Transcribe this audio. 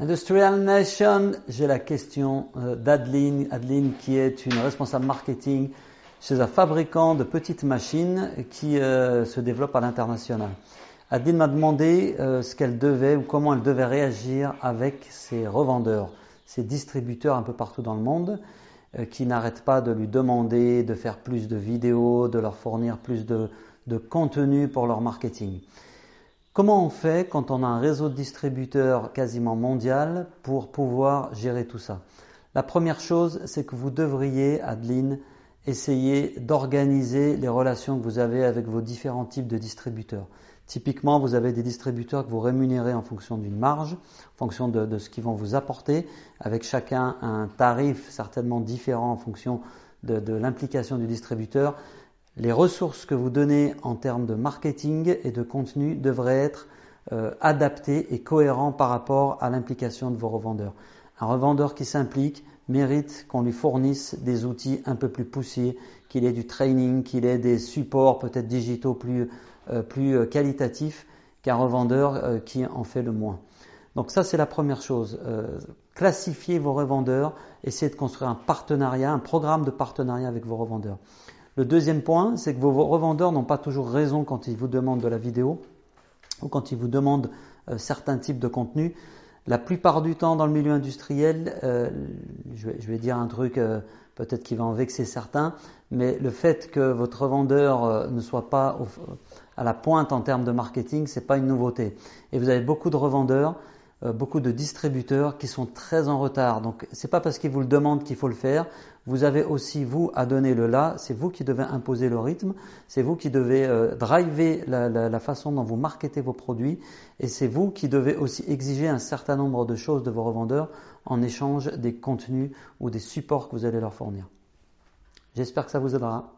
Industrial Nation, j'ai la question euh, d'Adeline, Adeline qui est une responsable marketing chez un fabricant de petites machines qui euh, se développe à l'international. Adeline m'a demandé euh, ce qu'elle devait ou comment elle devait réagir avec ses revendeurs, ses distributeurs un peu partout dans le monde qui n'arrêtent pas de lui demander de faire plus de vidéos, de leur fournir plus de, de contenu pour leur marketing. Comment on fait quand on a un réseau de distributeurs quasiment mondial pour pouvoir gérer tout ça? La première chose, c'est que vous devriez, Adeline, essayer d'organiser les relations que vous avez avec vos différents types de distributeurs. Typiquement, vous avez des distributeurs que vous rémunérez en fonction d'une marge, en fonction de, ce qu'ils vont vous apporter, avec chacun un tarif certainement différent en fonction de l'implication du distributeur les ressources que vous donnez en termes de marketing et de contenu devraient être euh, adaptées et cohérents par rapport à l'implication de vos revendeurs. Un revendeur qui s'implique mérite qu'on lui fournisse des outils un peu plus poussés, qu'il ait du training, qu'il ait des supports peut-être digitaux plus, euh, euh, qualitatifs qu'un revendeur qui en fait le moins. Donc ça c'est la première chose. classifiez vos revendeurs, essayez de construire un partenariat, un programme de partenariat avec vos revendeurs. Le deuxième point, c'est que vos revendeurs n'ont pas toujours raison quand ils vous demandent de la vidéo ou quand ils vous demandent euh, certains types de contenus. La plupart du temps dans le milieu industriel, euh, je, vais, dire un truc euh, peut-être qui va en vexer certains, mais le fait que votre revendeur ne soit pas à la pointe en termes de marketing, c'est pas une nouveauté. Et vous avez beaucoup de revendeurs beaucoup de distributeurs qui sont très en retard. Donc c'est pas parce qu'ils vous le demandent qu'il faut le faire. Vous avez aussi vous à donner le là. C'est vous qui devez imposer le rythme. C'est vous qui devez euh, driver la, la, façon dont vous marketez vos produits. Et c'est vous qui devez aussi exiger un certain nombre de choses de vos revendeurs en échange des contenus ou des supports que vous allez leur fournir. J'espère que ça vous aidera.